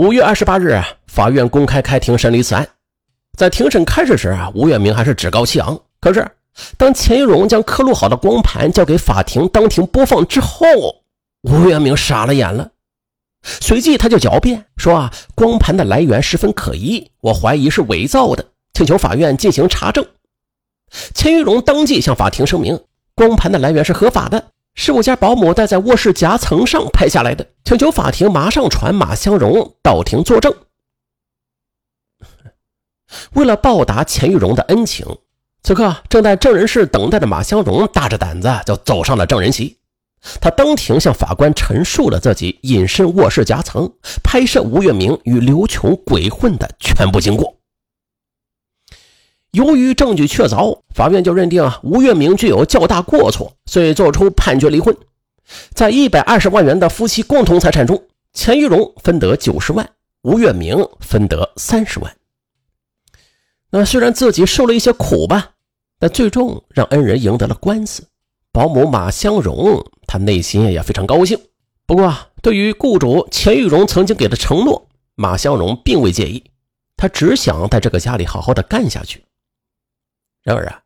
五月二十八日，法院公开开庭审理此案。在庭审开始时啊，吴月明还是趾高气昂。可是，当钱玉荣将刻录好的光盘交给法庭当庭播放之后，吴月明傻了眼了。随即，他就狡辩说：“啊，光盘的来源十分可疑，我怀疑是伪造的，请求法院进行查证。”钱玉荣当即向法庭声明：“光盘的来源是合法的，是我家保姆带在卧室夹层上拍下来的，请求法庭马上传马香荣到庭作证。”为了报答钱玉荣的恩情，此刻正在证人室等待的马香荣大着胆子就走上了证人席。他当庭向法官陈述了自己隐身卧室夹层拍摄吴月明与刘琼鬼混的全部经过。由于证据确凿，法院就认定啊吴月明具有较大过错，遂作出判决离婚。在一百二十万元的夫妻共同财产中，钱玉荣分得九十万，吴月明分得三十万。那虽然自己受了一些苦吧，但最终让恩人赢得了官司。保姆马香荣，他内心也非常高兴。不过，对于雇主钱玉荣曾经给的承诺，马香荣并未介意。他只想在这个家里好好的干下去。然而啊，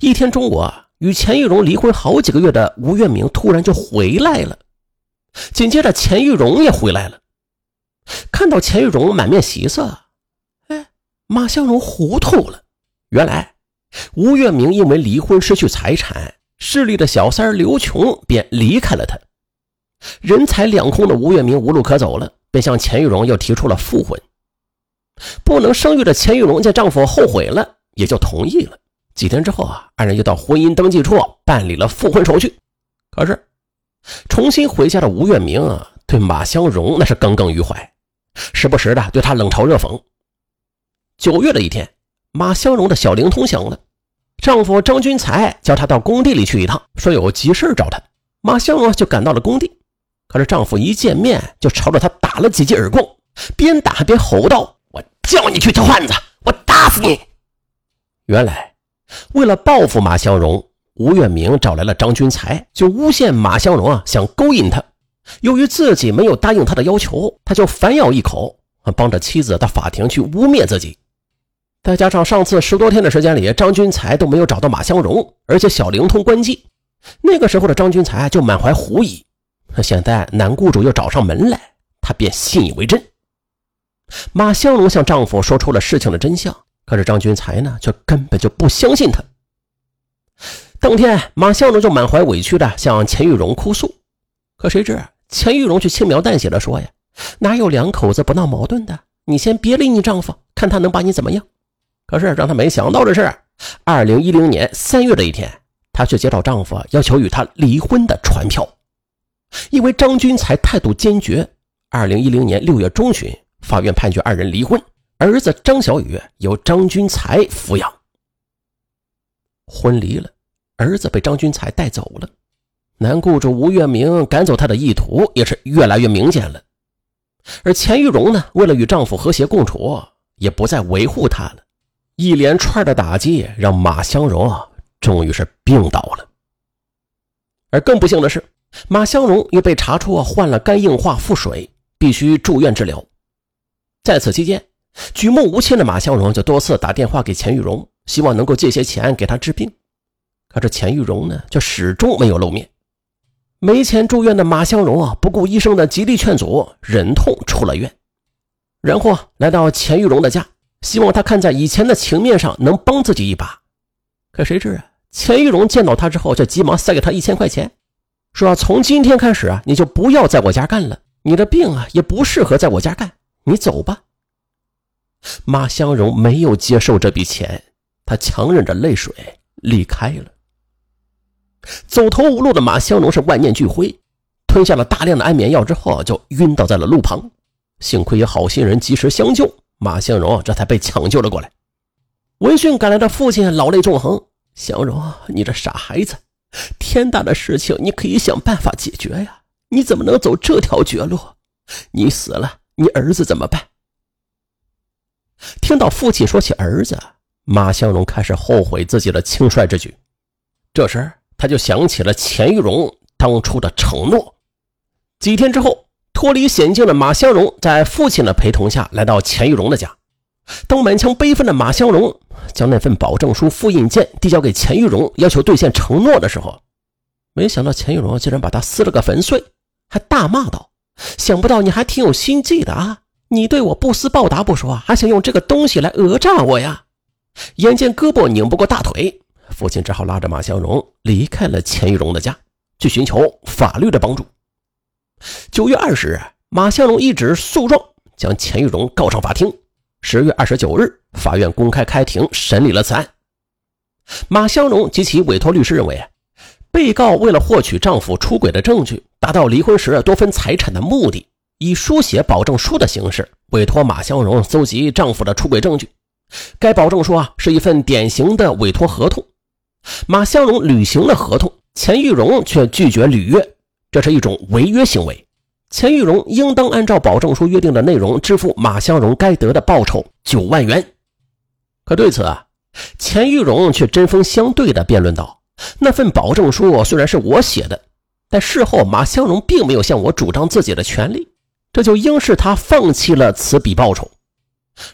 一天中午啊，与钱玉荣离婚好几个月的吴月明突然就回来了。紧接着，钱玉荣也回来了。看到钱玉荣满面喜色，哎，马向荣糊涂了。原来，吴月明因为离婚失去财产。势力的小三刘琼便离开了他，人财两空的吴月明无路可走了，便向钱玉荣又提出了复婚。不能生育的钱玉荣见丈夫后悔了，也就同意了。几天之后啊，二人又到婚姻登记处办理了复婚手续。可是，重新回家的吴月明啊对马香荣那是耿耿于怀，时不时的对他冷嘲热讽。九月的一天，马香荣的小灵通响了。丈夫张军才叫她到工地里去一趟，说有急事找她。马香荣就赶到了工地，可是丈夫一见面就朝着她打了几记耳光，边打还边吼道：“我叫你去挑汉子，我打死你！”原来，为了报复马香荣，吴月明找来了张军才，就诬陷马香荣啊想勾引他。由于自己没有答应他的要求，他就反咬一口，帮着妻子到法庭去污蔑自己。再加上上次十多天的时间里，张军才都没有找到马香荣，而且小灵通关机，那个时候的张军才就满怀狐疑。现在男雇主又找上门来，他便信以为真。马香荣向丈夫说出了事情的真相，可是张军才呢，却根本就不相信他。当天，马香荣就满怀委屈的向钱玉荣哭诉，可谁知钱玉荣却轻描淡写的说：“呀，哪有两口子不闹矛盾的？你先别理你丈夫，看他能把你怎么样。”可是让他没想到的是，二零一零年三月的一天，她却接到丈夫要求与她离婚的传票。因为张军才态度坚决，二零一零年六月中旬，法院判决二人离婚，儿子张小雨由张军才抚养。婚离了，儿子被张军才带走了，男雇主吴月明赶走他的意图也是越来越明显了。而钱玉荣呢，为了与丈夫和谐共处，也不再维护他了。一连串的打击让马香荣啊，终于是病倒了。而更不幸的是，马香荣又被查出患了肝硬化腹水，必须住院治疗。在此期间，举目无亲的马香荣就多次打电话给钱玉荣，希望能够借些钱给他治病。可是钱玉荣呢，却始终没有露面。没钱住院的马香荣啊，不顾医生的极力劝阻，忍痛出了院，然后来到钱玉荣的家。希望他看在以前的情面上能帮自己一把，可谁知啊，钱玉荣见到他之后，就急忙塞给他一千块钱，说：“从今天开始啊，你就不要在我家干了，你的病啊也不适合在我家干，你走吧。”马香荣没有接受这笔钱，他强忍着泪水离开了。走投无路的马香荣是万念俱灰，吞下了大量的安眠药之后，就晕倒在了路旁，幸亏有好心人及时相救。马香荣这才被抢救了过来。闻讯赶来的父亲老泪纵横：“香荣，你这傻孩子，天大的事情你可以想办法解决呀！你怎么能走这条绝路？你死了，你儿子怎么办？”听到父亲说起儿子，马香荣开始后悔自己的轻率之举。这时，他就想起了钱玉荣当初的承诺。几天之后。脱离险境的马香荣在父亲的陪同下来到钱玉荣的家。当满腔悲愤的马香荣将那份保证书复印件递交给钱玉荣，要求兑现承诺的时候，没想到钱玉荣竟然把他撕了个粉碎，还大骂道：“想不到你还挺有心计的啊！你对我不思报答不说，还想用这个东西来讹诈我呀！”眼见胳膊拧不过大腿，父亲只好拉着马香荣离开了钱玉荣的家，去寻求法律的帮助。九月二十日，马香龙一纸诉状将钱玉荣告上法庭。十月二十九日，法院公开开庭审理了此案。马香荣及其委托律师认为，被告为了获取丈夫出轨的证据，达到离婚时多分财产的目的，以书写保证书的形式委托马香荣搜集丈夫的出轨证据。该保证书啊是一份典型的委托合同。马香荣履行了合同，钱玉荣却拒绝履约。这是一种违约行为，钱玉荣应当按照保证书约定的内容支付马香荣该得的报酬九万元。可对此啊，钱玉荣却针锋相对地辩论道：“那份保证书虽然是我写的，但事后马香荣并没有向我主张自己的权利，这就应是他放弃了此笔报酬。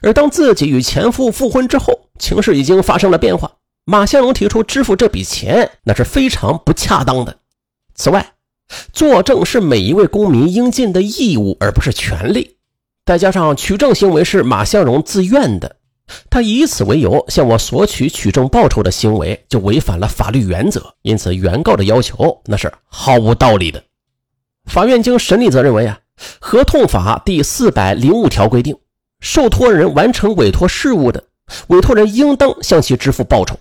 而当自己与前夫复婚之后，情势已经发生了变化，马向荣提出支付这笔钱，那是非常不恰当的。此外，作证是每一位公民应尽的义务，而不是权利。再加上取证行为是马向荣自愿的，他以此为由向我索取取证报酬的行为就违反了法律原则，因此原告的要求那是毫无道理的。法院经审理，则认为啊，《合同法》第四百零五条规定，受托人完成委托事务的，委托人应当向其支付报酬。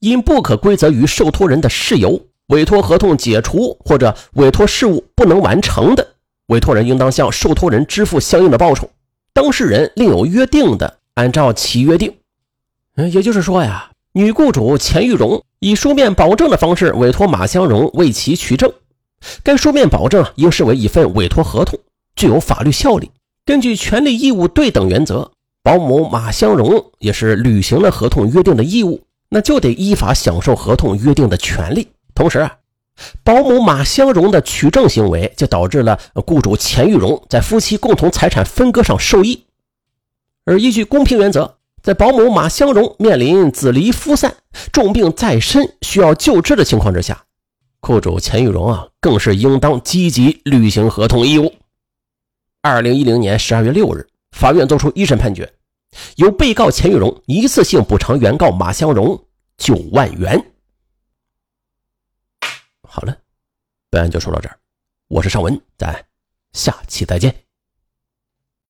因不可归责于受托人的事由。委托合同解除或者委托事务不能完成的，委托人应当向受托人支付相应的报酬。当事人另有约定的，按照其约定。嗯，也就是说呀，女雇主钱玉荣以书面保证的方式委托马香荣为其取证，该书面保证应视为一份委托合同，具有法律效力。根据权利义务对等原则，保姆马香荣也是履行了合同约定的义务，那就得依法享受合同约定的权利。同时啊，保姆马香荣的取证行为就导致了雇主钱玉荣在夫妻共同财产分割上受益。而依据公平原则，在保姆马香荣面临子离夫散、重病在身需要救治的情况之下，雇主钱玉荣啊，更是应当积极履行合同义务。二零一零年十二月六日，法院作出一审判决，由被告钱玉荣一次性补偿原告马香荣九万元。好了，本案就说到这儿，我是尚文，咱下期再见。